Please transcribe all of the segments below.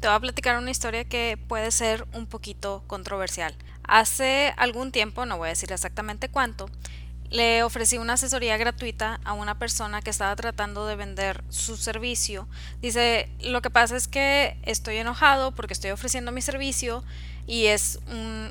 te voy a platicar una historia que puede ser un poquito controversial. Hace algún tiempo, no voy a decir exactamente cuánto, le ofrecí una asesoría gratuita a una persona que estaba tratando de vender su servicio. Dice, lo que pasa es que estoy enojado porque estoy ofreciendo mi servicio y es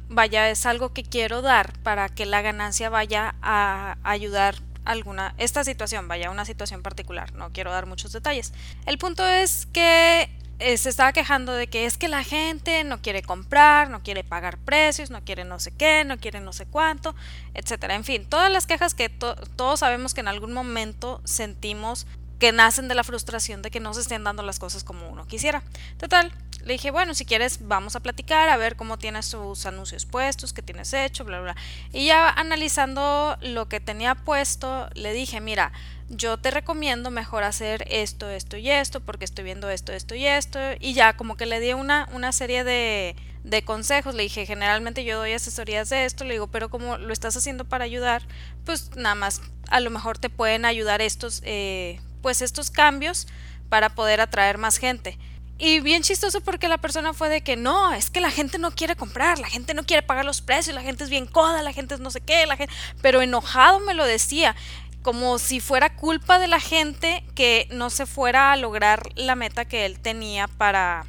vaya, es algo que quiero dar para que la ganancia vaya a ayudar alguna, esta situación, vaya, una situación particular. No quiero dar muchos detalles. El punto es que eh, se estaba quejando de que es que la gente no quiere comprar, no quiere pagar precios, no quiere no sé qué, no quiere no sé cuánto, etcétera. En fin, todas las quejas que todos sabemos que en algún momento sentimos que nacen de la frustración de que no se estén dando las cosas como uno quisiera. Total, le dije, bueno, si quieres vamos a platicar, a ver cómo tienes tus anuncios puestos, qué tienes hecho, bla, bla. Y ya analizando lo que tenía puesto, le dije, mira, yo te recomiendo mejor hacer esto, esto y esto, porque estoy viendo esto, esto y esto. Y ya como que le di una, una serie de, de consejos. Le dije, generalmente yo doy asesorías de esto. Le digo, pero como lo estás haciendo para ayudar, pues nada más a lo mejor te pueden ayudar estos, eh, pues estos cambios para poder atraer más gente. Y bien chistoso porque la persona fue de que no, es que la gente no quiere comprar, la gente no quiere pagar los precios, la gente es bien coda, la gente es no sé qué, la gente, pero enojado me lo decía como si fuera culpa de la gente que no se fuera a lograr la meta que él tenía para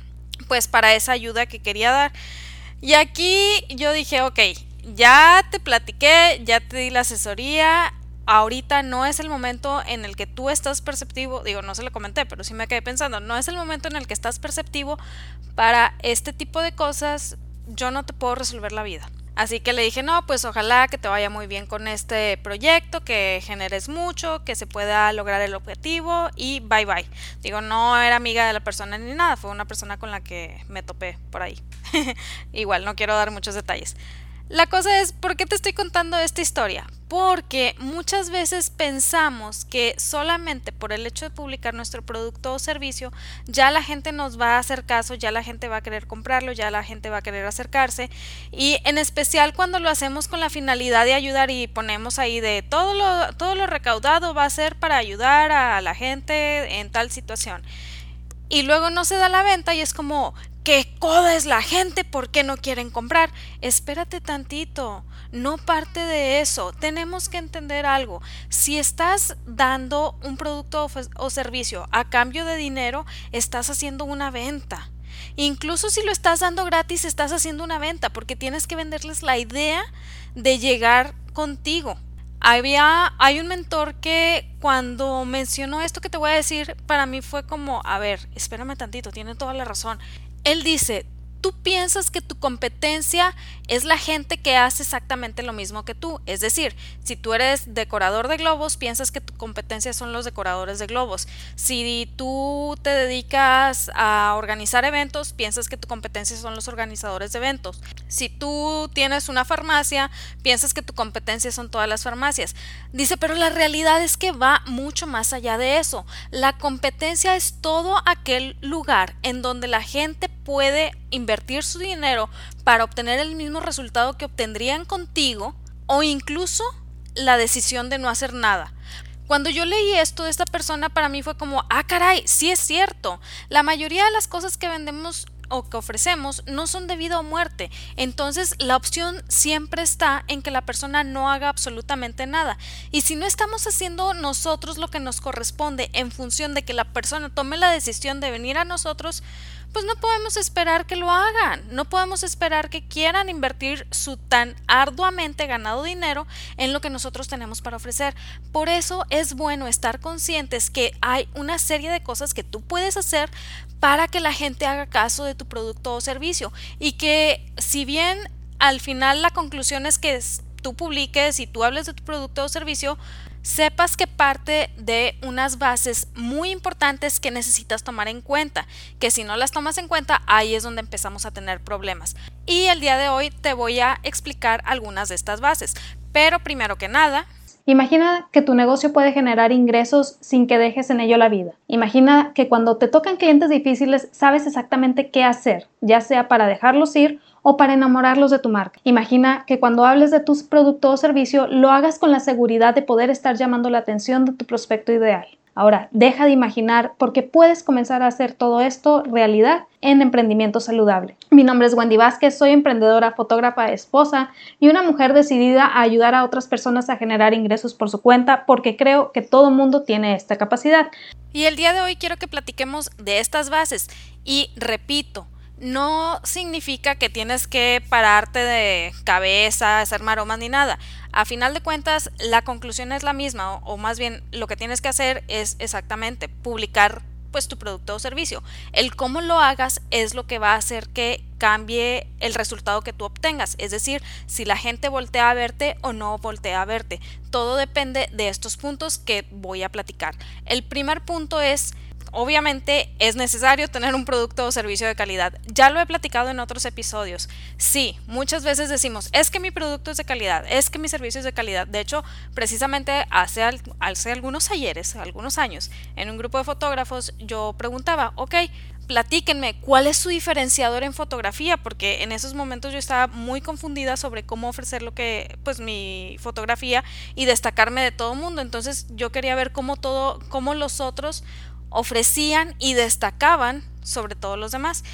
pues para esa ayuda que quería dar. Y aquí yo dije, ok, ya te platiqué, ya te di la asesoría, ahorita no es el momento en el que tú estás perceptivo, digo, no se lo comenté, pero sí me quedé pensando, no es el momento en el que estás perceptivo para este tipo de cosas, yo no te puedo resolver la vida. Así que le dije, no, pues ojalá que te vaya muy bien con este proyecto, que generes mucho, que se pueda lograr el objetivo y bye bye. Digo, no era amiga de la persona ni nada, fue una persona con la que me topé por ahí. Igual, no quiero dar muchos detalles. La cosa es, ¿por qué te estoy contando esta historia? Porque muchas veces pensamos que solamente por el hecho de publicar nuestro producto o servicio, ya la gente nos va a hacer caso, ya la gente va a querer comprarlo, ya la gente va a querer acercarse. Y en especial cuando lo hacemos con la finalidad de ayudar y ponemos ahí de todo lo, todo lo recaudado va a ser para ayudar a la gente en tal situación y luego no se da la venta y es como, ¿qué coda es la gente? ¿Por qué no quieren comprar? Espérate tantito, no parte de eso. Tenemos que entender algo. Si estás dando un producto o, servicio a cambio de dinero, estás haciendo una venta. Incluso si lo estás dando gratis, estás haciendo una venta porque tienes que venderles la idea de llegar contigo. Había, hay un mentor que cuando mencionó esto que te voy a decir, para mí fue como, a ver, espérame tantito, tiene toda la razón. Él dice, tú piensas que tu competencia es la gente que hace exactamente lo mismo que tú. Es decir, si tú eres decorador de globos, piensas que tu competencia son los decoradores de globos. Si tú te dedicas a organizar eventos, piensas que tu competencia son los organizadores de eventos. Si tú tienes una farmacia, piensas que tu competencia son todas las farmacias. Dice, pero la realidad es que va mucho más allá de eso. La competencia es todo aquel lugar en donde la gente puede invertir su dinero para obtener el mismo resultado que obtendrían contigo o incluso la decisión de no hacer nada. Cuando yo leí esto de esta persona, para mí fue como, ah, caray, sí es cierto. La mayoría de las cosas que vendemos o que ofrecemos no son de vida o muerte. Entonces la opción siempre está en que la persona no haga absolutamente nada. Y si no estamos haciendo nosotros lo que nos corresponde en función de que la persona tome la decisión de venir a nosotros, pues no podemos esperar que lo hagan, no podemos esperar que quieran invertir su tan arduamente ganado dinero en lo que nosotros tenemos para ofrecer. Por eso es bueno estar conscientes que hay una serie de cosas que tú puedes hacer para que la gente haga caso de tu producto o servicio y que si bien al final la conclusión es que tú publiques y tú hables de tu producto o servicio, sepas que parte de unas bases muy importantes que necesitas tomar en cuenta, que si no las tomas en cuenta, ahí es donde empezamos a tener problemas. Y el día de hoy te voy a explicar algunas de estas bases. Pero primero que nada, Imagina que tu negocio puede generar ingresos sin que dejes en ello la vida. Imagina que cuando te tocan clientes difíciles sabes exactamente qué hacer, ya sea para dejarlos ir o para enamorarlos de tu marca. Imagina que cuando hables de tus producto o servicio lo hagas con la seguridad de poder estar llamando la atención de tu prospecto ideal. Ahora, deja de imaginar porque puedes comenzar a hacer todo esto realidad en emprendimiento saludable. Mi nombre es Wendy Vázquez, soy emprendedora, fotógrafa, esposa y una mujer decidida a ayudar a otras personas a generar ingresos por su cuenta porque creo que todo mundo tiene esta capacidad. Y el día de hoy quiero que platiquemos de estas bases y repito, no significa que tienes que pararte de cabeza, hacer maromas ni nada. A final de cuentas, la conclusión es la misma, o, más bien lo que tienes que hacer es exactamente publicar pues tu producto o servicio. El cómo lo hagas es lo que va a hacer que cambie el resultado que tú obtengas, es decir, si la gente voltea a verte o no voltea a verte. Todo depende de estos puntos que voy a platicar. El primer punto es Obviamente es necesario tener un producto o servicio de calidad. Ya lo he platicado en otros episodios. Sí, muchas veces decimos, es que mi producto es de calidad, es que mi servicio es de calidad. De hecho, precisamente hace, hace algunos ayeres, algunos años, en un grupo de fotógrafos, yo preguntaba, ok, platíquenme cuál es su diferenciador en fotografía, porque en esos momentos yo estaba muy confundida sobre cómo ofrecer lo que, pues mi fotografía y destacarme de todo el mundo. Entonces yo quería ver cómo todo, cómo los otros ofrecían y destacaban sobre todos los demás.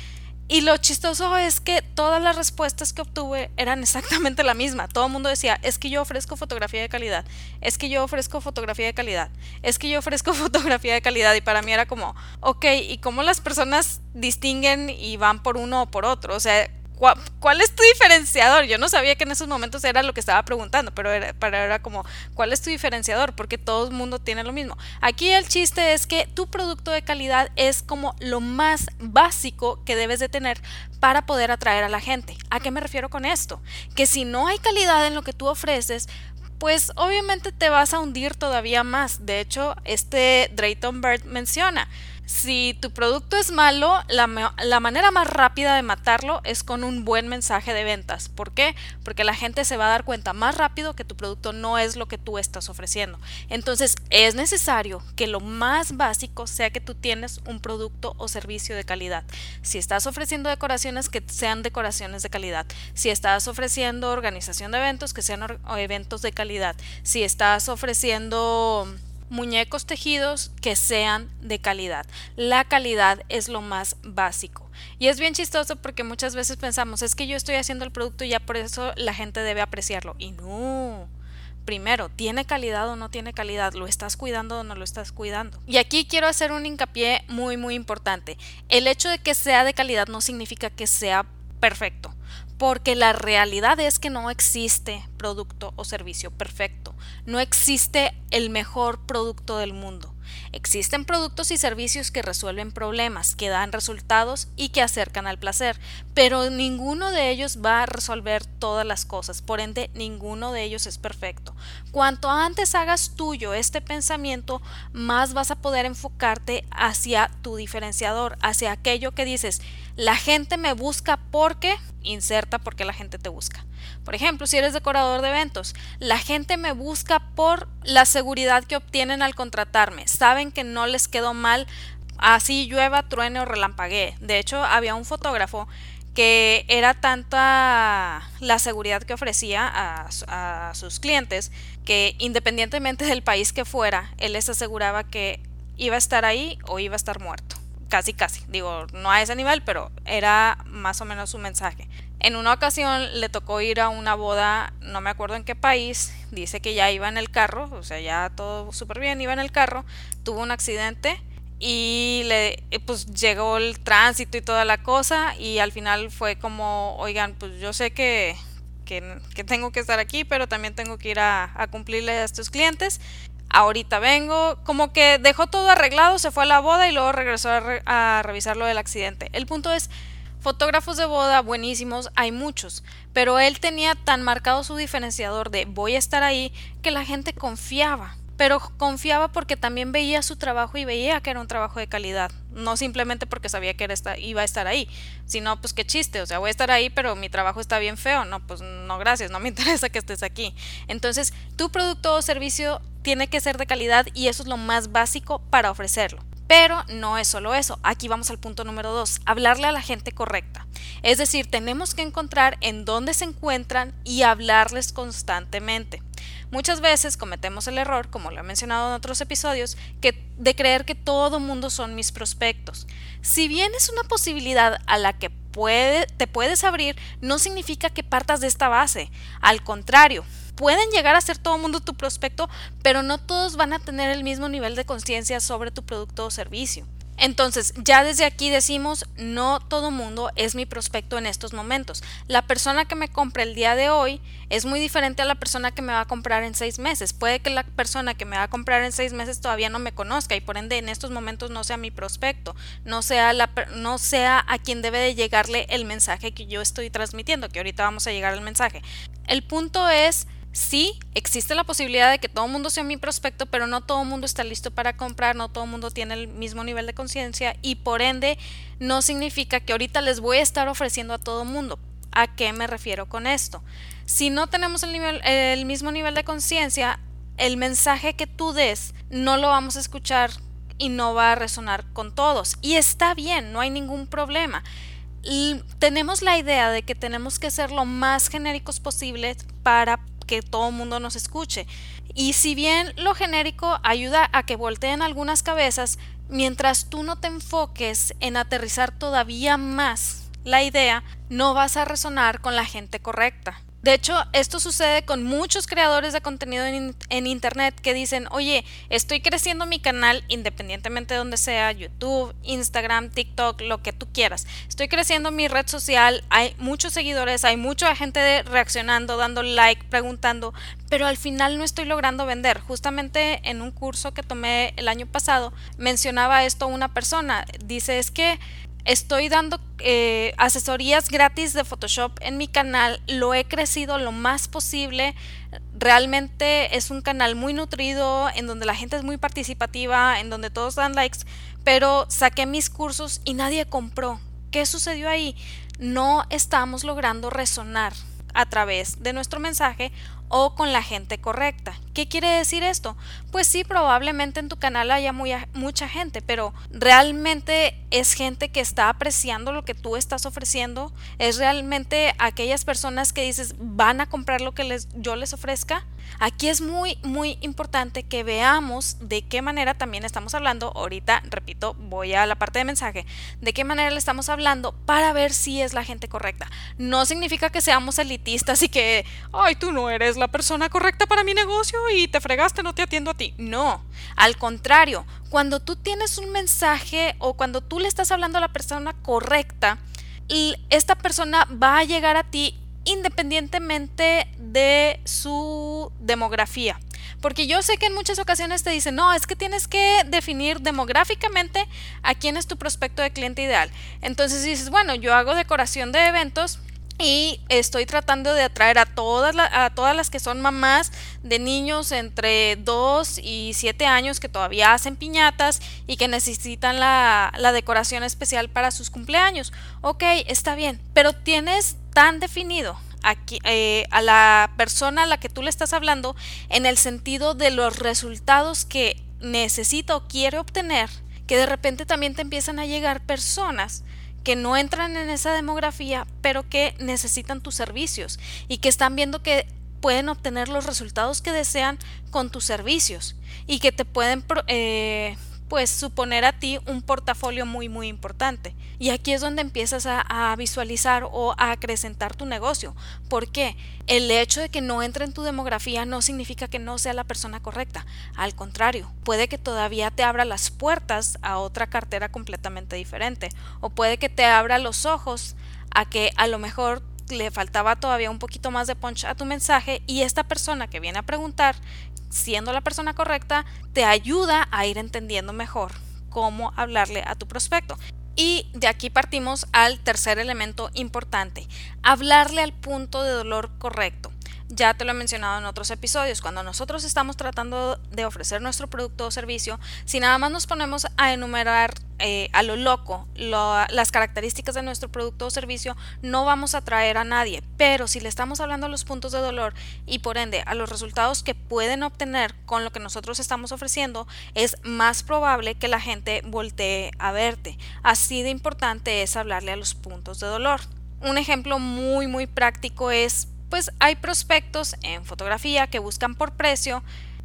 Y lo chistoso es que todas las respuestas que obtuve eran exactamente la misma. Todo el mundo decía, es que yo ofrezco fotografía de calidad, es que yo ofrezco fotografía de calidad, es que yo ofrezco fotografía de calidad. Y para mí era como, ok, ¿y cómo las personas distinguen y van por uno o por otro? O sea, ¿Cuál, es tu diferenciador? Yo no sabía que en esos momentos era lo que estaba preguntando, pero era, para como, ¿cuál es tu diferenciador? Porque todo el mundo tiene lo mismo. Aquí el chiste es que tu producto de calidad es como lo más básico que debes de tener para poder atraer a la gente. ¿A qué me refiero con esto? Que si no hay calidad en lo que tú ofreces, pues obviamente te vas a hundir todavía más. De hecho, este Drayton Bird menciona, si tu producto es malo, la, manera más rápida de matarlo es con un buen mensaje de ventas. ¿Por qué? Porque la gente se va a dar cuenta más rápido que tu producto no es lo que tú estás ofreciendo. Entonces es necesario que lo más básico sea que tú tienes un producto o servicio de calidad. Si estás ofreciendo decoraciones, que sean decoraciones de calidad. Si estás ofreciendo organización de eventos, que sean eventos de calidad. Si estás ofreciendo muñecos tejidos que sean de calidad. La calidad es lo más básico. Y es bien chistoso porque muchas veces pensamos, es que yo estoy haciendo el producto y ya por eso la gente debe apreciarlo. Y no. Primero, ¿tiene calidad o no tiene calidad? ¿Lo estás cuidando o no lo estás cuidando? Y aquí quiero hacer un hincapié muy muy importante. El hecho de que sea de calidad no significa que sea perfecto porque la realidad es que no existe producto o servicio perfecto, no existe el mejor producto del mundo. Existen productos y servicios que resuelven problemas, que dan resultados y que acercan al placer, pero ninguno de ellos va a resolver todas las cosas, por ende ninguno de ellos es perfecto. Cuanto antes hagas tuyo este pensamiento, más vas a poder enfocarte hacia tu diferenciador, hacia aquello que dices, la gente me busca porque inserta porque la gente te busca. Por ejemplo, si eres decorador de eventos, la gente me busca por la seguridad que obtienen al contratarme. Saben que no les quedó mal así llueva, truene o relampaguee. De hecho, había un fotógrafo que era tanta la seguridad que ofrecía a, a, sus clientes que independientemente del país que fuera, él les aseguraba que iba a estar ahí o iba a estar muerto. Casi, casi. Digo, no a ese nivel, pero era más o menos su mensaje. En una ocasión le tocó ir a una boda, no me acuerdo en qué país, dice que ya iba en el carro, o sea, ya todo súper bien, iba en el carro, tuvo un accidente y le pues llegó el tránsito y toda la cosa y al final fue como, oigan, pues yo sé que, que, tengo que estar aquí, pero también tengo que ir a, cumplirle a estos clientes ahorita vengo, como que dejó todo arreglado, se fue a la boda y luego regresó a, a, revisar lo del accidente. El punto es, Fotógrafos de boda buenísimos hay muchos, pero él tenía tan marcado su diferenciador de voy a estar ahí que la gente confiaba. Pero confiaba porque también veía su trabajo y veía que era un trabajo de calidad. No simplemente porque sabía que era iba a estar ahí, sino pues qué chiste, o sea, voy a estar ahí, pero mi trabajo está bien feo. No, pues no, gracias, no me interesa que estés aquí. Entonces, tu producto o servicio tiene que ser de calidad y eso es lo más básico para ofrecerlo. Pero no es solo eso, aquí vamos al punto número dos, hablarle a la gente correcta. Es decir, tenemos que encontrar en dónde se encuentran y hablarles constantemente. Muchas veces cometemos el error, como lo he mencionado en otros episodios, que, de creer que todo mundo son mis prospectos. Si bien es una posibilidad a la que te puedes abrir, no significa que partas de esta base. Al contrario, pueden llegar a ser todo mundo tu prospecto, pero no todos van a tener el mismo nivel de conciencia sobre tu producto o servicio. Entonces, ya desde aquí decimos, no todo mundo es mi prospecto en estos momentos. La persona que me compre el día de hoy es muy diferente a la persona que me va a comprar en seis meses. Puede que la persona que me va a comprar en seis meses todavía no me conozca y por ende en estos momentos no sea mi prospecto, no sea, la, no sea a quien debe de llegarle el mensaje que yo estoy transmitiendo, que ahorita vamos a llegar al mensaje. El punto es Sí, existe la posibilidad de que todo el mundo sea mi prospecto, pero no todo el mundo está listo para comprar, no todo el mundo tiene el mismo nivel de conciencia y por ende no significa que ahorita les voy a estar ofreciendo a todo el mundo. ¿A qué me refiero con esto? Si no tenemos el, mismo nivel de conciencia, el mensaje que tú des no lo vamos a escuchar y no va a resonar con todos. Y está bien, no hay ningún problema. Tenemos la idea de que tenemos que ser lo más genéricos posible para que todo el mundo nos escuche. Y si bien lo genérico ayuda a que volteen algunas cabezas, mientras tú no te enfoques en aterrizar todavía más la idea, no vas a resonar con la gente correcta. De hecho, esto sucede con muchos creadores de contenido en, Internet que dicen, oye, estoy creciendo mi canal independientemente de donde sea, YouTube, Instagram, TikTok, lo que tú quieras. Estoy creciendo mi red social, hay muchos seguidores, hay mucha gente reaccionando, dando like, preguntando, pero al final no estoy logrando vender. Justamente en un curso que tomé el año pasado mencionaba esto una persona. Dice, es que Estoy dando eh, asesorías gratis de Photoshop en mi canal. Lo he crecido lo más posible. Realmente es un canal muy nutrido, en donde la gente es muy participativa, en donde todos dan likes. Pero saqué mis cursos y nadie compró. ¿Qué sucedió ahí? No estamos logrando resonar a través de nuestro mensaje o con la gente correcta. ¿Qué quiere decir esto? Pues sí, probablemente en tu canal haya mucha gente, pero realmente es gente que está apreciando lo que tú estás ofreciendo, es realmente aquellas personas que dices van a comprar lo que yo les ofrezca. Aquí es muy, muy importante que veamos de qué manera también estamos hablando. Ahorita, repito, voy a la parte de mensaje. De qué manera le estamos hablando para ver si es la gente correcta. No significa que seamos elitistas y que, ay, tú no eres la persona correcta para mi negocio y te fregaste, no te atiendo a ti. No, al contrario, cuando tú tienes un mensaje o cuando tú le estás hablando a la persona correcta, esta persona va a llegar a ti independientemente de su demografía. Porque yo sé que en muchas ocasiones te dicen, no, es que tienes que definir demográficamente a quién es tu prospecto de cliente ideal. Entonces dices, bueno, yo hago decoración de eventos y estoy tratando de atraer a todas, a todas las que son mamás de niños entre 2 y 7 años que todavía hacen piñatas y que necesitan la, la decoración especial para sus cumpleaños. Ok, está bien, pero tienes tan definido aquí, eh, a la persona a la que tú le estás hablando en el sentido de los resultados que necesita o quiere obtener, que de repente también te empiezan a llegar personas que no entran en esa demografía, pero que necesitan tus servicios y que están viendo que pueden obtener los resultados que desean con tus servicios y que te pueden eh, pues suponer a ti un portafolio muy muy importante. Y aquí es donde empiezas a, visualizar o a acrecentar tu negocio. ¿Por qué? El hecho de que no entre en tu demografía no significa que no sea la persona correcta. Al contrario, puede que todavía te abra las puertas a otra cartera completamente diferente. O puede que te abra los ojos a que a lo mejor le faltaba todavía un poquito más de punch a tu mensaje y esta persona que viene a preguntar siendo la persona correcta, te ayuda a ir entendiendo mejor cómo hablarle a tu prospecto. Y de aquí partimos al tercer elemento importante, hablarle al punto de dolor correcto. Ya te lo he mencionado en otros episodios, cuando nosotros estamos tratando de ofrecer nuestro producto o servicio, si nada más nos ponemos a enumerar eh, a lo loco las características de nuestro producto o servicio, no vamos a atraer a nadie. Pero si le estamos hablando a los puntos de dolor y por ende a los resultados que pueden obtener con lo que nosotros estamos ofreciendo, es más probable que la gente voltee a verte. Así de importante es hablarle a los puntos de dolor. Un ejemplo muy muy práctico es pues hay prospectos en fotografía que buscan por precio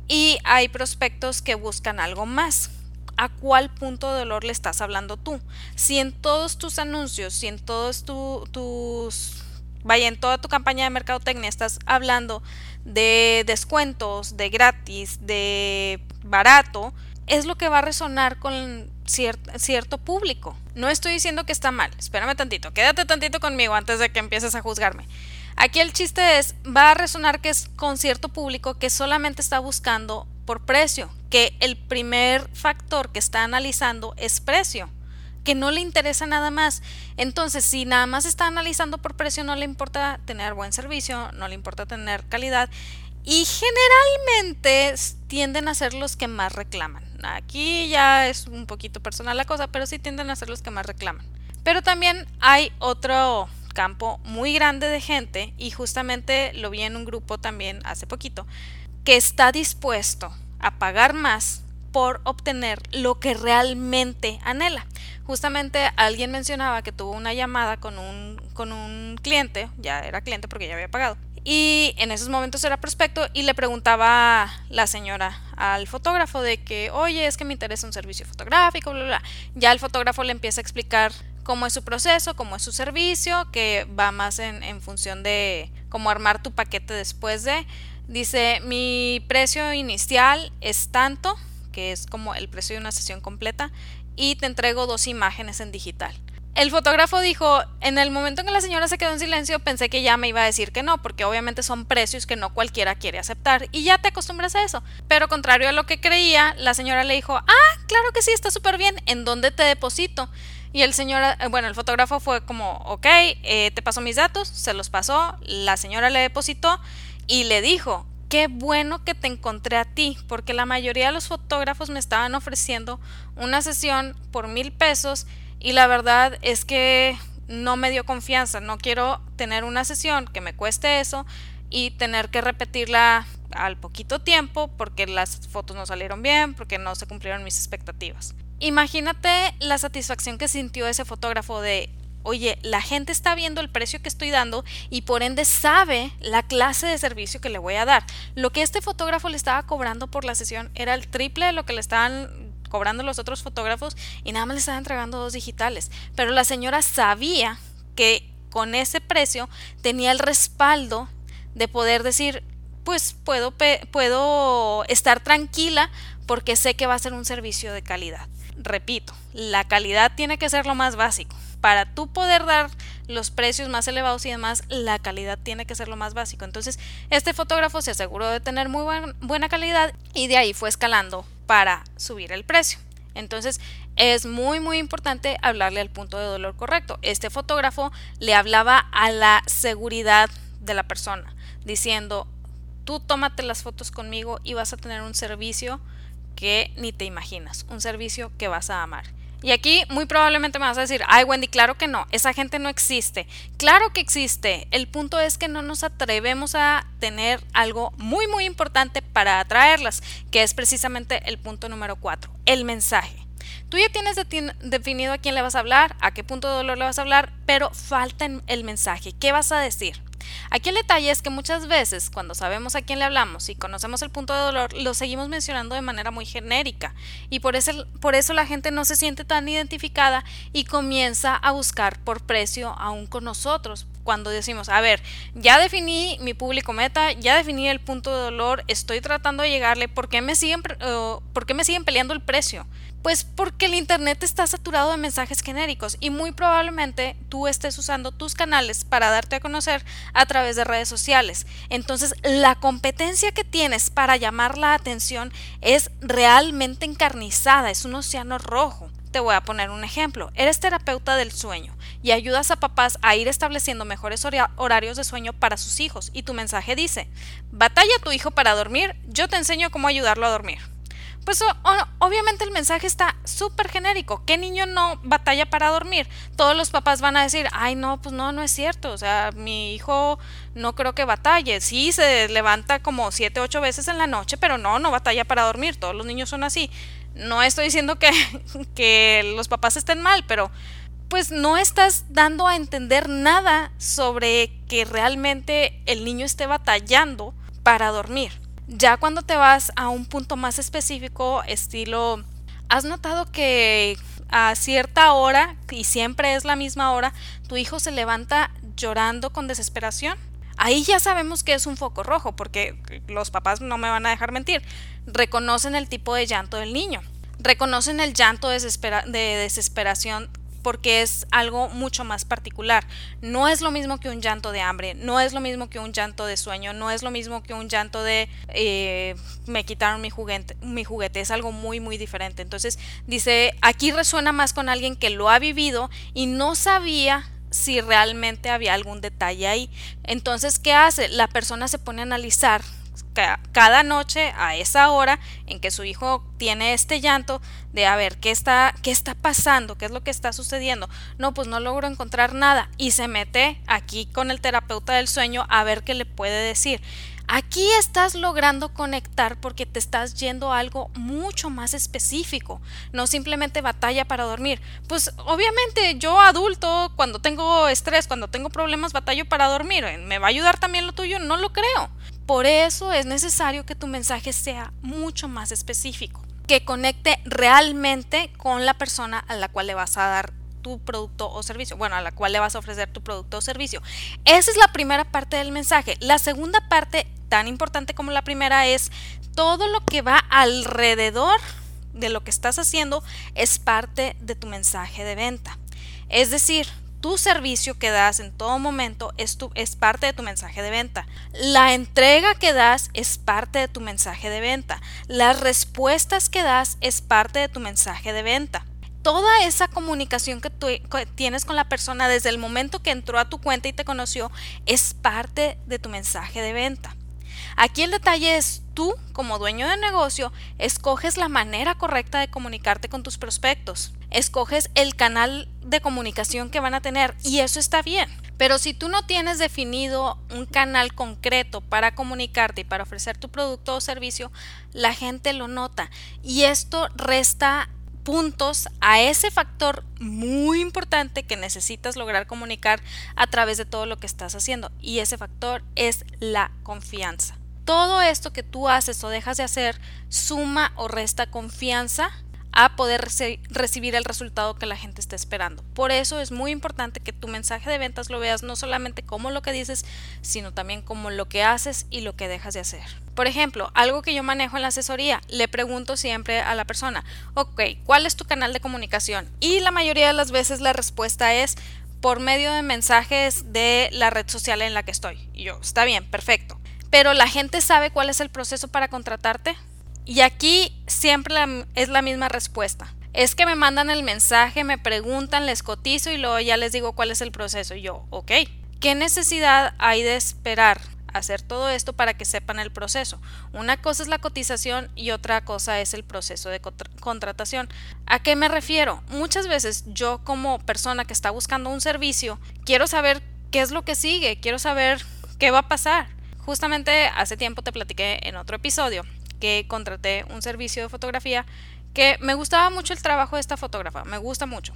y hay prospectos que buscan algo más. ¿A cuál punto de dolor le estás hablando tú? Si en todos tus anuncios, si en todos tus vaya, en toda tu campaña de mercadotecnia estás hablando de descuentos, de gratis, de barato, es lo que va a resonar con cierto público. No estoy diciendo que está mal, espérame tantito, quédate tantito conmigo antes de que empieces a juzgarme. Aquí el chiste es, va a resonar que es con cierto público que solamente está buscando por precio, que el primer factor que está analizando es precio que no le interesa nada más. Entonces, si nada más está analizando por precio, no le importa tener buen servicio, no le importa tener calidad y generalmente tienden a ser los que más reclaman. Aquí ya es un poquito personal la cosa, pero sí tienden a ser los que más reclaman. Pero también hay otro campo muy grande de gente y justamente lo vi en un grupo también hace poquito que está dispuesto a pagar más por obtener lo que realmente anhela. Justamente alguien mencionaba que tuvo una llamada con un, con un cliente, ya era cliente porque ya había pagado, y en esos momentos era prospecto y le preguntaba la señora al fotógrafo de que, oye, es que me interesa un servicio fotográfico, bla, bla. Ya el fotógrafo le empieza a explicar cómo es su proceso, cómo es su servicio, que va más en, función de cómo armar tu paquete después de. Dice, mi precio inicial es tanto, que es como el precio de una sesión completa, y te entrego dos imágenes en digital. El fotógrafo dijo, en el momento en que la señora se quedó en silencio pensé que ya me iba a decir que no, porque obviamente son precios que no cualquiera quiere aceptar y ya te acostumbras a eso. Pero contrario a lo que creía, la señora le dijo, ah, claro que sí, está súper bien, ¿en dónde te deposito? Y el señor, eh, bueno, el fotógrafo fue como, ok, eh, te paso mis datos, se los pasó, la señora le depositó y le dijo, qué bueno que te encontré a ti, porque la mayoría de los fotógrafos me estaban ofreciendo una sesión por mil pesos y la verdad es que no me dio confianza, no quiero tener una sesión que me cueste eso y tener que repetirla al poquito tiempo porque las fotos no salieron bien, porque no se cumplieron mis expectativas. Imagínate la satisfacción que sintió ese fotógrafo de oye, la gente está viendo el precio que estoy dando y por ende sabe la clase de servicio que le voy a dar. Lo que este fotógrafo le estaba cobrando por la sesión era el triple de lo que le estaban cobrando los otros fotógrafos y nada más le estaban entregando dos digitales. Pero la señora sabía que con ese precio tenía el respaldo de poder decir, pues puedo, puedo estar tranquila porque sé que va a ser un servicio de calidad. Repito, la calidad tiene que ser lo más básico para tú poder dar los precios más elevados y demás, la calidad tiene que ser lo más básico. Entonces, este fotógrafo se aseguró de tener muy buena calidad y de ahí fue escalando para subir el precio. Entonces, es muy muy importante hablarle al punto de dolor correcto. Este fotógrafo le hablaba a la seguridad de la persona, diciendo, tú tómate las fotos conmigo y vas a tener un servicio que ni te imaginas, un servicio que vas a amar. Y aquí muy probablemente me vas a decir, ay Wendy, claro que no, esa gente no existe. Claro que existe. El punto es que no nos atrevemos a tener algo muy muy importante para atraerlas, que es precisamente el punto número cuatro, el mensaje. Tú ya tienes definido a quién le vas a hablar, a qué punto de dolor le vas a hablar, pero falta el mensaje. ¿Qué vas a decir? Aquí el detalle es que muchas veces cuando sabemos a quién le hablamos y conocemos el punto de dolor, lo seguimos mencionando de manera muy genérica y por eso, por eso la gente no se siente tan identificada y comienza a buscar por precio aún con nosotros. Cuando decimos, a ver, ya definí mi público meta, ya definí el punto de dolor, estoy tratando de llegarle, ¿por qué me siguen, ¿por qué me siguen peleando el precio? Pues porque el Internet está saturado de mensajes genéricos y muy probablemente tú estés usando tus canales para darte a conocer a través de redes sociales. Entonces la competencia que tienes para llamar la atención es realmente encarnizada, es un océano rojo. Te voy a poner un ejemplo. Eres terapeuta del sueño y ayudas a papás a ir estableciendo mejores horarios de sueño para sus hijos y tu mensaje dice, batalla a tu hijo para dormir, yo te enseño cómo ayudarlo a dormir. Pues obviamente el mensaje está súper genérico. ¿Qué niño no batalla para dormir? Todos los papás van a decir, ay no, pues no, no es cierto. O sea, mi hijo no creo que batalle. Sí, se levanta como siete, ocho veces en la noche, pero no, no batalla para dormir. Todos los niños son así. No estoy diciendo que, que los papás estén mal, pero pues no estás dando a entender nada sobre que realmente el niño esté batallando para dormir. Ya cuando te vas a un punto más específico, estilo, ¿has notado que a cierta hora, y siempre es la misma hora, tu hijo se levanta llorando con desesperación? Ahí ya sabemos que es un foco rojo, porque los papás no me van a dejar mentir. Reconocen el tipo de llanto del niño. Reconocen el llanto de, desesperación porque es algo mucho más particular. No es lo mismo que un llanto de hambre, no es lo mismo que un llanto de sueño, no es lo mismo que un llanto de eh, me quitaron mi juguete, mi juguete, es algo muy muy diferente. Entonces dice, aquí resuena más con alguien que lo ha vivido y no sabía si realmente había algún detalle ahí. Entonces, ¿qué hace? La persona se pone a analizar cada noche a esa hora en que su hijo tiene este llanto de a ver qué está qué está pasando, qué es lo que está sucediendo. No, pues no logro encontrar nada y se mete aquí con el terapeuta del sueño a ver qué le puede decir. Aquí estás logrando conectar porque te estás yendo a algo mucho más específico, no simplemente batalla para dormir. Pues obviamente yo adulto, cuando tengo estrés, cuando tengo problemas, batallo para dormir. ¿Me va a ayudar también lo tuyo? No lo creo. Por eso es necesario que tu mensaje sea mucho más específico, que conecte realmente con la persona a la cual le vas a dar tu producto o servicio, bueno, a la cual le vas a ofrecer tu producto o servicio. Esa es la primera parte del mensaje. La segunda parte, tan importante como la primera, es todo lo que va alrededor de lo que estás haciendo es parte de tu mensaje de venta. Es decir, tu servicio que das en todo momento es, parte de tu mensaje de venta. La entrega que das es parte de tu mensaje de venta. Las respuestas que das es parte de tu mensaje de venta. Toda esa comunicación que tú tienes con la persona desde el momento que entró a tu cuenta y te conoció es parte de tu mensaje de venta. Aquí el detalle es tú, como dueño de negocio, escoges la manera correcta de comunicarte con tus prospectos. Escoges el canal de comunicación que van a tener y eso está bien. Pero si tú no tienes definido un canal concreto para comunicarte y para ofrecer tu producto o servicio, la gente lo nota y esto resta puntos a ese factor muy importante que necesitas lograr comunicar a través de todo lo que estás haciendo. Y ese factor es la confianza. Todo esto que tú haces o dejas de hacer suma o resta confianza a poder recibir el resultado que la gente está esperando. Por eso es muy importante que tu mensaje de ventas lo veas no solamente como lo que dices, sino también como lo que haces y lo que dejas de hacer. Por ejemplo, algo que yo manejo en la asesoría, le pregunto siempre a la persona, ok, ¿cuál es tu canal de comunicación? Y la mayoría de las veces la respuesta es por medio de mensajes de la red social en la que estoy. Y yo, está bien, perfecto pero la gente sabe cuál es el proceso para contratarte. Y aquí siempre es la misma respuesta. Es que me mandan el mensaje, me preguntan, les cotizo y luego ya les digo cuál es el proceso. Y yo, ok, ¿qué necesidad hay de esperar hacer todo esto para que sepan el proceso? Una cosa es la cotización y otra cosa es el proceso de contratación. ¿A qué me refiero? Muchas veces yo como persona que está buscando un servicio, quiero saber qué es lo que sigue, quiero saber qué va a pasar. Justamente hace tiempo te platiqué en otro episodio que contraté un servicio de fotografía que me gustaba mucho el trabajo de esta fotógrafa, me gusta mucho.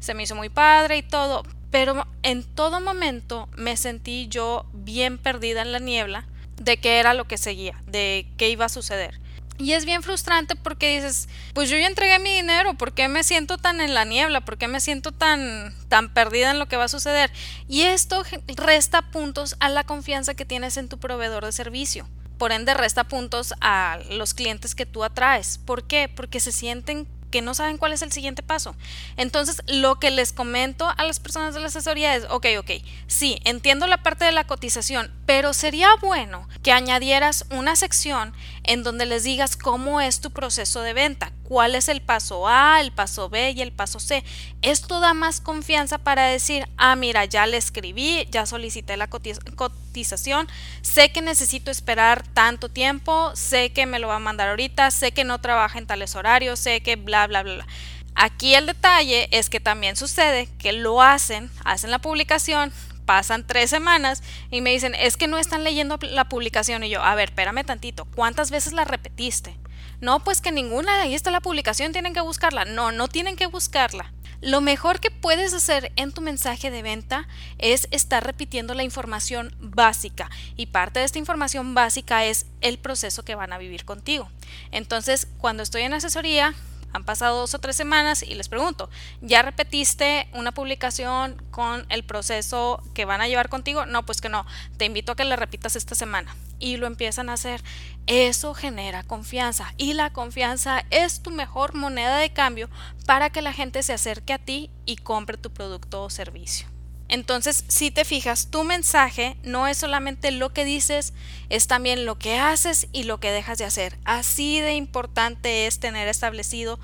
Se me hizo muy padre y todo, pero en todo momento me sentí yo bien perdida en la niebla de qué era lo que seguía, de qué iba a suceder. Y es bien frustrante porque dices, pues yo ya entregué mi dinero, ¿por qué me siento tan en la niebla? ¿Por qué me siento tan, tan perdida en lo que va a suceder? Y esto resta puntos a la confianza que tienes en tu proveedor de servicio. Por ende, resta puntos a los clientes que tú atraes. ¿Por qué? Porque se sienten que no saben cuál es el siguiente paso. Entonces, lo que les comento a las personas de la asesoría es, ok, ok, sí, entiendo la parte de la cotización, pero sería bueno que añadieras una sección en donde les digas cómo es tu proceso de venta, cuál es el paso A, el paso B y el paso C. Esto da más confianza para decir, ah, mira, ya le escribí, ya solicité la cotización, sé que necesito esperar tanto tiempo, sé que me lo va a mandar ahorita, sé que no trabaja en tales horarios, sé que bla, bla, bla. bla. Aquí el detalle es que también sucede que lo hacen, hacen la publicación, pasan tres semanas y me dicen, es que no están leyendo la publicación. Y yo, a ver, espérame tantito, ¿cuántas veces la repetiste? No, pues que ninguna, ahí está la publicación, tienen que buscarla. No, no tienen que buscarla. Lo mejor que puedes hacer en tu mensaje de venta es estar repitiendo la información básica y parte de esta información básica es el proceso que van a vivir contigo. Entonces, cuando estoy en asesoría, han pasado dos o tres semanas y les pregunto, ¿ya repetiste una publicación con el proceso que van a llevar contigo? No, pues que no. Te invito a que la repitas esta semana. Y lo empiezan a hacer. Eso genera confianza. Y la confianza es tu mejor moneda de cambio para que la gente se acerque a ti y compre tu producto o servicio. Entonces, si te fijas, tu mensaje no es solamente lo que dices, es también lo que haces y lo que dejas de hacer. Así de importante es tener establecido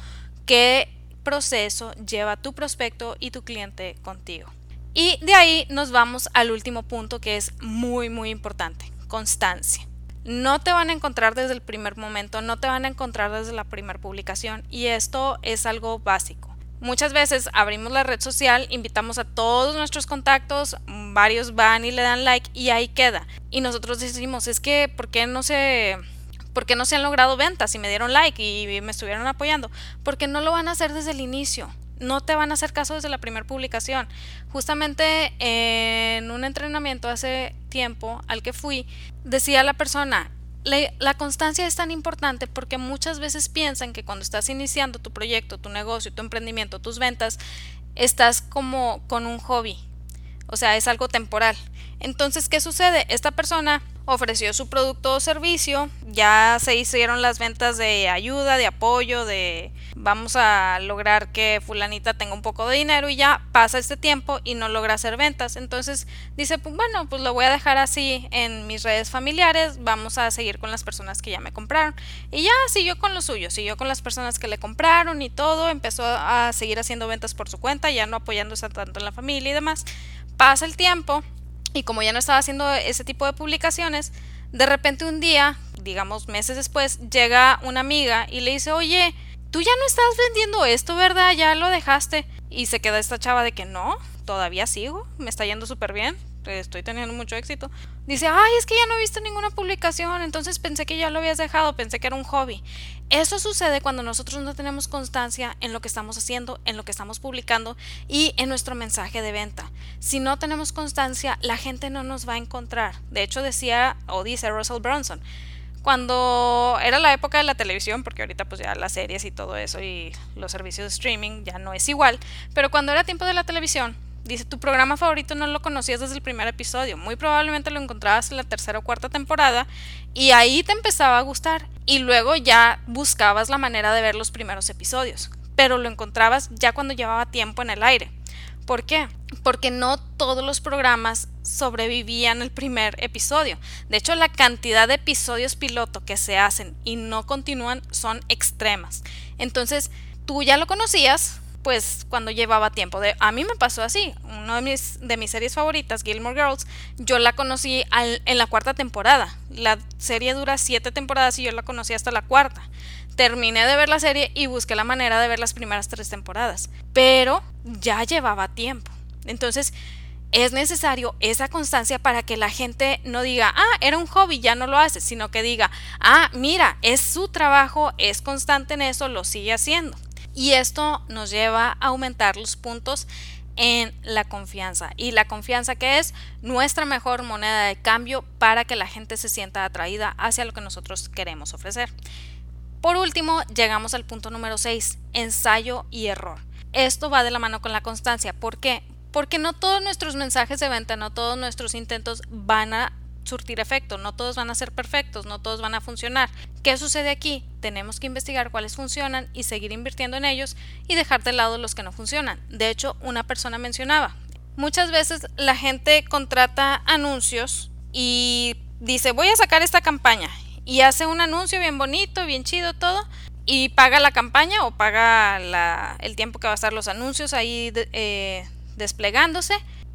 qué proceso lleva tu prospecto y tu cliente contigo. Y de ahí nos vamos al último punto que es muy, muy importante, constancia. No te van a encontrar desde el primer momento, no te van a encontrar desde la primera publicación y esto es algo básico. Muchas veces abrimos la red social, invitamos a todos nuestros contactos, varios van y le dan like y ahí queda. Y nosotros decimos, es que, ¿por qué no se... ¿Por qué no se han logrado ventas y me dieron like y me estuvieron apoyando? Porque no lo van a hacer desde el inicio no te van a hacer caso desde la primera publicación. Justamente en un entrenamiento hace tiempo al que fui, decía la persona, la, constancia es tan importante porque muchas veces piensan que cuando estás iniciando tu proyecto, tu negocio, tu emprendimiento, tus ventas, estás como con un hobby. O sea, es algo temporal. Entonces, ¿qué sucede? Esta persona ofreció su producto o servicio, ya se hicieron las ventas de ayuda, de apoyo, de vamos a lograr que fulanita tenga un poco de dinero y ya pasa este tiempo y no logra hacer ventas. Entonces dice, pues bueno, pues lo voy a dejar así en mis redes familiares, vamos a seguir con las personas que ya me compraron. Y ya siguió con lo suyo, siguió con las personas que le compraron y todo, empezó a seguir haciendo ventas por su cuenta, ya no apoyándose tanto en la familia y demás. Pasa el tiempo y como ya no estaba haciendo ese tipo de publicaciones, de repente un día, digamos meses después, llega una amiga y le dice, oye, tú ya no estás vendiendo esto, ¿verdad? Ya lo dejaste. Y se queda esta chava de que no, todavía sigo, me está yendo súper bien estoy teniendo mucho éxito, dice, ay, es que ya no he visto ninguna publicación, entonces pensé que ya lo habías dejado, pensé que era un hobby. Eso sucede cuando nosotros no tenemos constancia en lo que estamos haciendo, en lo que estamos publicando y en nuestro mensaje de venta. Si no tenemos constancia, la gente no nos va a encontrar. De hecho, decía o dice Russell Brunson, cuando era la época de la televisión, porque ahorita pues ya las series y todo eso y los servicios de streaming ya no es igual, pero cuando era tiempo de la televisión, Dice, tu programa favorito no lo conocías desde el primer episodio. Muy probablemente lo encontrabas en la tercera o cuarta temporada y ahí te empezaba a gustar. Y luego ya buscabas la manera de ver los primeros episodios. Pero lo encontrabas ya cuando llevaba tiempo en el aire. ¿Por qué? Porque no todos los programas sobrevivían el primer episodio. De hecho, la cantidad de episodios piloto que se hacen y no continúan son extremas. Entonces, tú ya lo conocías, pues cuando llevaba tiempo. De, a mí me pasó así. Una de mis, de mis series favoritas, Gilmore Girls, yo la conocí en la cuarta temporada. La serie dura siete temporadas y yo la conocí hasta la cuarta. Terminé de ver la serie y busqué la manera de ver las primeras tres temporadas. Pero ya llevaba tiempo. Entonces, es necesario esa constancia para que la gente no diga, ah, era un hobby, ya no lo hace, sino que diga, ah, mira, es su trabajo, es constante en eso, lo sigue haciendo y esto nos lleva a aumentar los puntos en la confianza y la confianza que es nuestra mejor moneda de cambio para que la gente se sienta atraída hacia lo que nosotros queremos ofrecer. Por último, llegamos al punto número 6, ensayo y error. Esto va de la mano con la constancia. ¿Por qué? Porque no todos nuestros mensajes de venta, no todos nuestros intentos van a surtir efecto, no todos van a ser perfectos, no todos van a funcionar. ¿Qué sucede aquí? Tenemos que investigar cuáles funcionan y seguir invirtiendo en ellos y dejar de lado los que no funcionan. De hecho, una persona mencionaba, muchas veces la gente contrata anuncios y dice voy a sacar esta campaña y hace un anuncio bien bonito, bien chido todo y paga la campaña o paga el tiempo que va a estar los anuncios ahí eh, desplegándose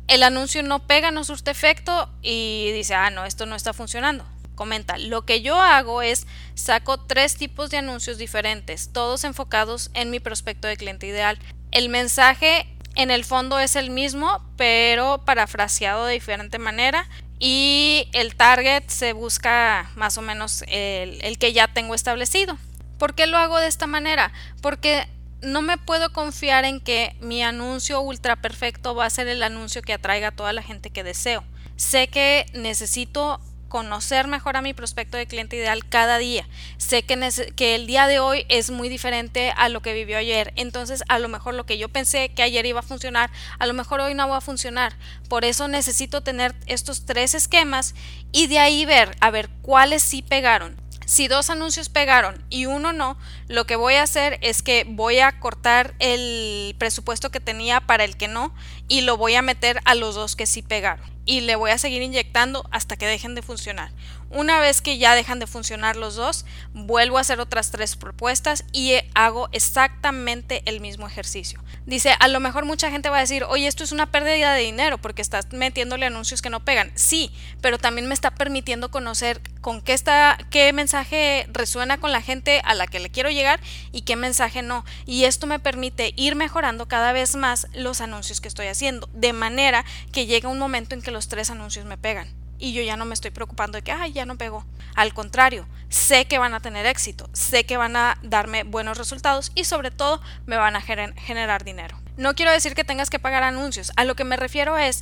el anuncio no pega, no surte efecto y dice, ah, no, esto no está funcionando. Comenta, lo que yo hago es saco tres tipos de anuncios diferentes, todos enfocados en mi prospecto de cliente ideal. El mensaje en el fondo es el mismo, pero parafraseado de diferente manera. Y el target se busca más o menos el, el que ya tengo establecido. ¿Por qué lo hago de esta manera? Porque no me puedo confiar en que mi anuncio ultra perfecto va a ser el anuncio que atraiga a toda la gente que deseo. Sé que necesito conocer mejor a mi prospecto de cliente ideal cada día. Sé que, que, el día de hoy es muy diferente a lo que vivió ayer. Entonces, a lo mejor lo que yo pensé que ayer iba a funcionar, a lo mejor hoy no va a funcionar. Por eso necesito tener estos tres esquemas y de ahí ver, a ver cuáles sí pegaron. Si dos anuncios pegaron y uno no, lo que voy a hacer es que voy a cortar el presupuesto que tenía para el que no y lo voy a meter a los dos que sí pegaron y le voy a seguir inyectando hasta que dejen de funcionar. Una vez que ya dejan de funcionar los dos, vuelvo a hacer otras tres propuestas y hago exactamente el mismo ejercicio. Dice, a lo mejor mucha gente va a decir, oye, esto es una pérdida de dinero porque estás metiéndole anuncios que no pegan. Sí, pero también me está permitiendo conocer con qué está, qué mensaje resuena con la gente a la que le quiero llegar y qué mensaje no. Y esto me permite ir mejorando cada vez más los anuncios que estoy haciendo, de manera que llega un momento en que los tres anuncios me pegan y yo ya no me estoy preocupando de que, ay, ya no pegó. Al contrario, sé que van a tener éxito, sé que van a darme buenos resultados y sobre todo me van a generar dinero. No quiero decir que tengas que pagar anuncios, a lo que me refiero es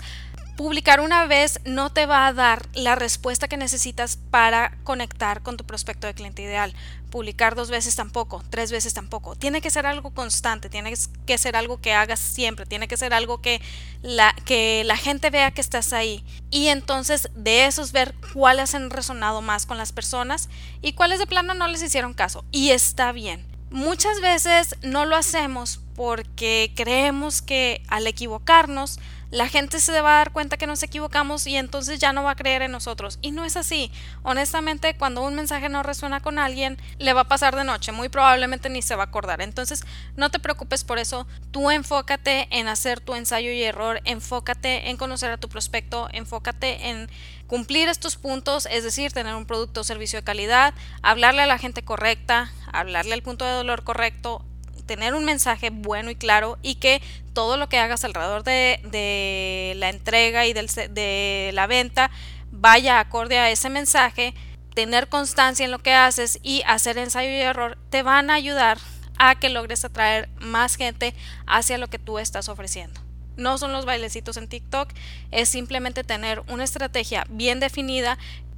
publicar una vez no te va a dar la respuesta que necesitas para conectar con tu prospecto de cliente ideal. Publicar dos veces tampoco, tres veces tampoco. Tiene que ser algo constante, tiene que ser algo que hagas siempre, tiene que ser algo que la, que la gente vea que estás ahí. Y entonces de esos ver cuáles han resonado más con las personas y cuáles de plano no les hicieron caso. Y está bien. Muchas veces no lo hacemos porque creemos que al equivocarnos la gente se va a dar cuenta que nos equivocamos y entonces ya no va a creer en nosotros. Y no es así. Honestamente, cuando un mensaje no resuena con alguien, le va a pasar de noche. Muy probablemente ni se va a acordar. Entonces, no te preocupes por eso. Tú enfócate en hacer tu ensayo y error. Enfócate en conocer a tu prospecto. Enfócate en cumplir estos puntos, es decir, tener un producto o servicio de calidad, hablarle a la gente correcta, hablarle al punto de dolor correcto, tener un mensaje bueno y claro y que todo lo que hagas alrededor de, la entrega y de la venta vaya acorde a ese mensaje, tener constancia en lo que haces y hacer ensayo y error te van a ayudar a que logres atraer más gente hacia lo que tú estás ofreciendo. No son los bailecitos en TikTok, es simplemente tener una estrategia bien definida,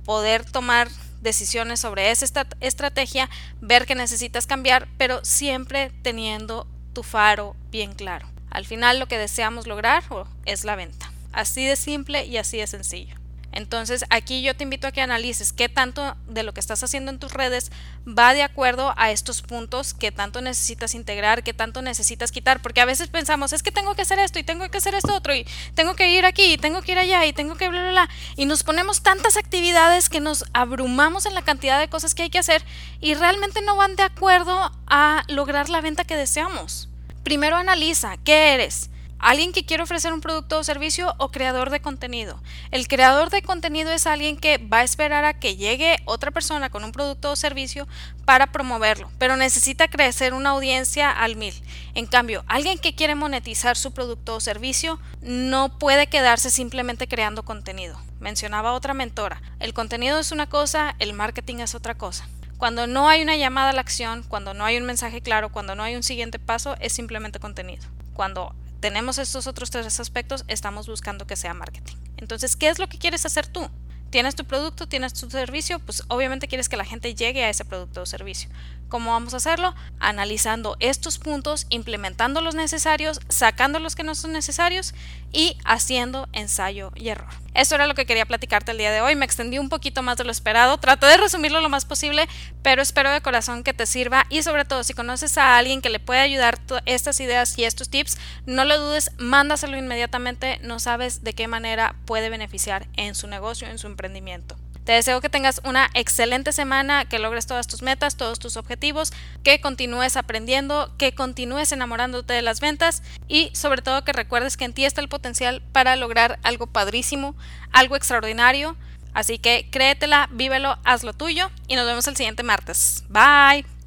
poder tomar decisiones sobre esa estrategia, ver que necesitas cambiar, pero siempre teniendo tu faro bien claro. Al final lo que deseamos lograr es la venta. Así de simple y así de sencillo. Entonces aquí yo te invito a que analices qué tanto de lo que estás haciendo en tus redes va de acuerdo a estos puntos, qué tanto necesitas integrar, qué tanto necesitas quitar, porque a veces pensamos, es que tengo que hacer esto y tengo que hacer esto otro y tengo que ir aquí y tengo que ir allá y tengo que bla, bla, bla. Y nos ponemos tantas actividades que nos abrumamos en la cantidad de cosas que hay que hacer y realmente no van de acuerdo a lograr la venta que deseamos. Primero analiza, ¿qué eres? Alguien que quiere ofrecer un producto o servicio o creador de contenido. El creador de contenido es alguien que va a esperar a que llegue otra persona con un producto o servicio para promoverlo, pero necesita crecer una audiencia al mil. En cambio, alguien que quiere monetizar su producto o servicio no puede quedarse simplemente creando contenido. Mencionaba otra mentora, el contenido es una cosa, el marketing es otra cosa. Cuando no hay una llamada a la acción, cuando no hay un mensaje claro, cuando no hay un siguiente paso, es simplemente contenido. Cuando tenemos estos otros tres aspectos, estamos buscando que sea marketing. Entonces, ¿qué es lo que quieres hacer tú? Tienes tu producto, tienes tu servicio, pues obviamente quieres que la gente llegue a ese producto o servicio. ¿Cómo vamos a hacerlo? Analizando estos puntos, implementando los necesarios, sacando los que no son necesarios y haciendo ensayo y error. Eso era lo que quería platicarte el día de hoy. Me extendí un poquito más de lo esperado. Traté de resumirlo lo más posible, pero espero de corazón que te sirva y sobre todo si conoces a alguien que le puede ayudar estas ideas y estos tips, no lo dudes, mándaselo inmediatamente. No sabes de qué manera puede beneficiar en su negocio, en su emprendimiento. Te deseo que tengas una excelente semana, que logres todas tus metas, todos tus objetivos, que continúes aprendiendo, que continúes enamorándote de las ventas y sobre todo que recuerdes que en ti está el potencial para lograr algo padrísimo, algo extraordinario. Así que créetela, vívelo, hazlo tuyo y nos vemos el siguiente martes. Bye.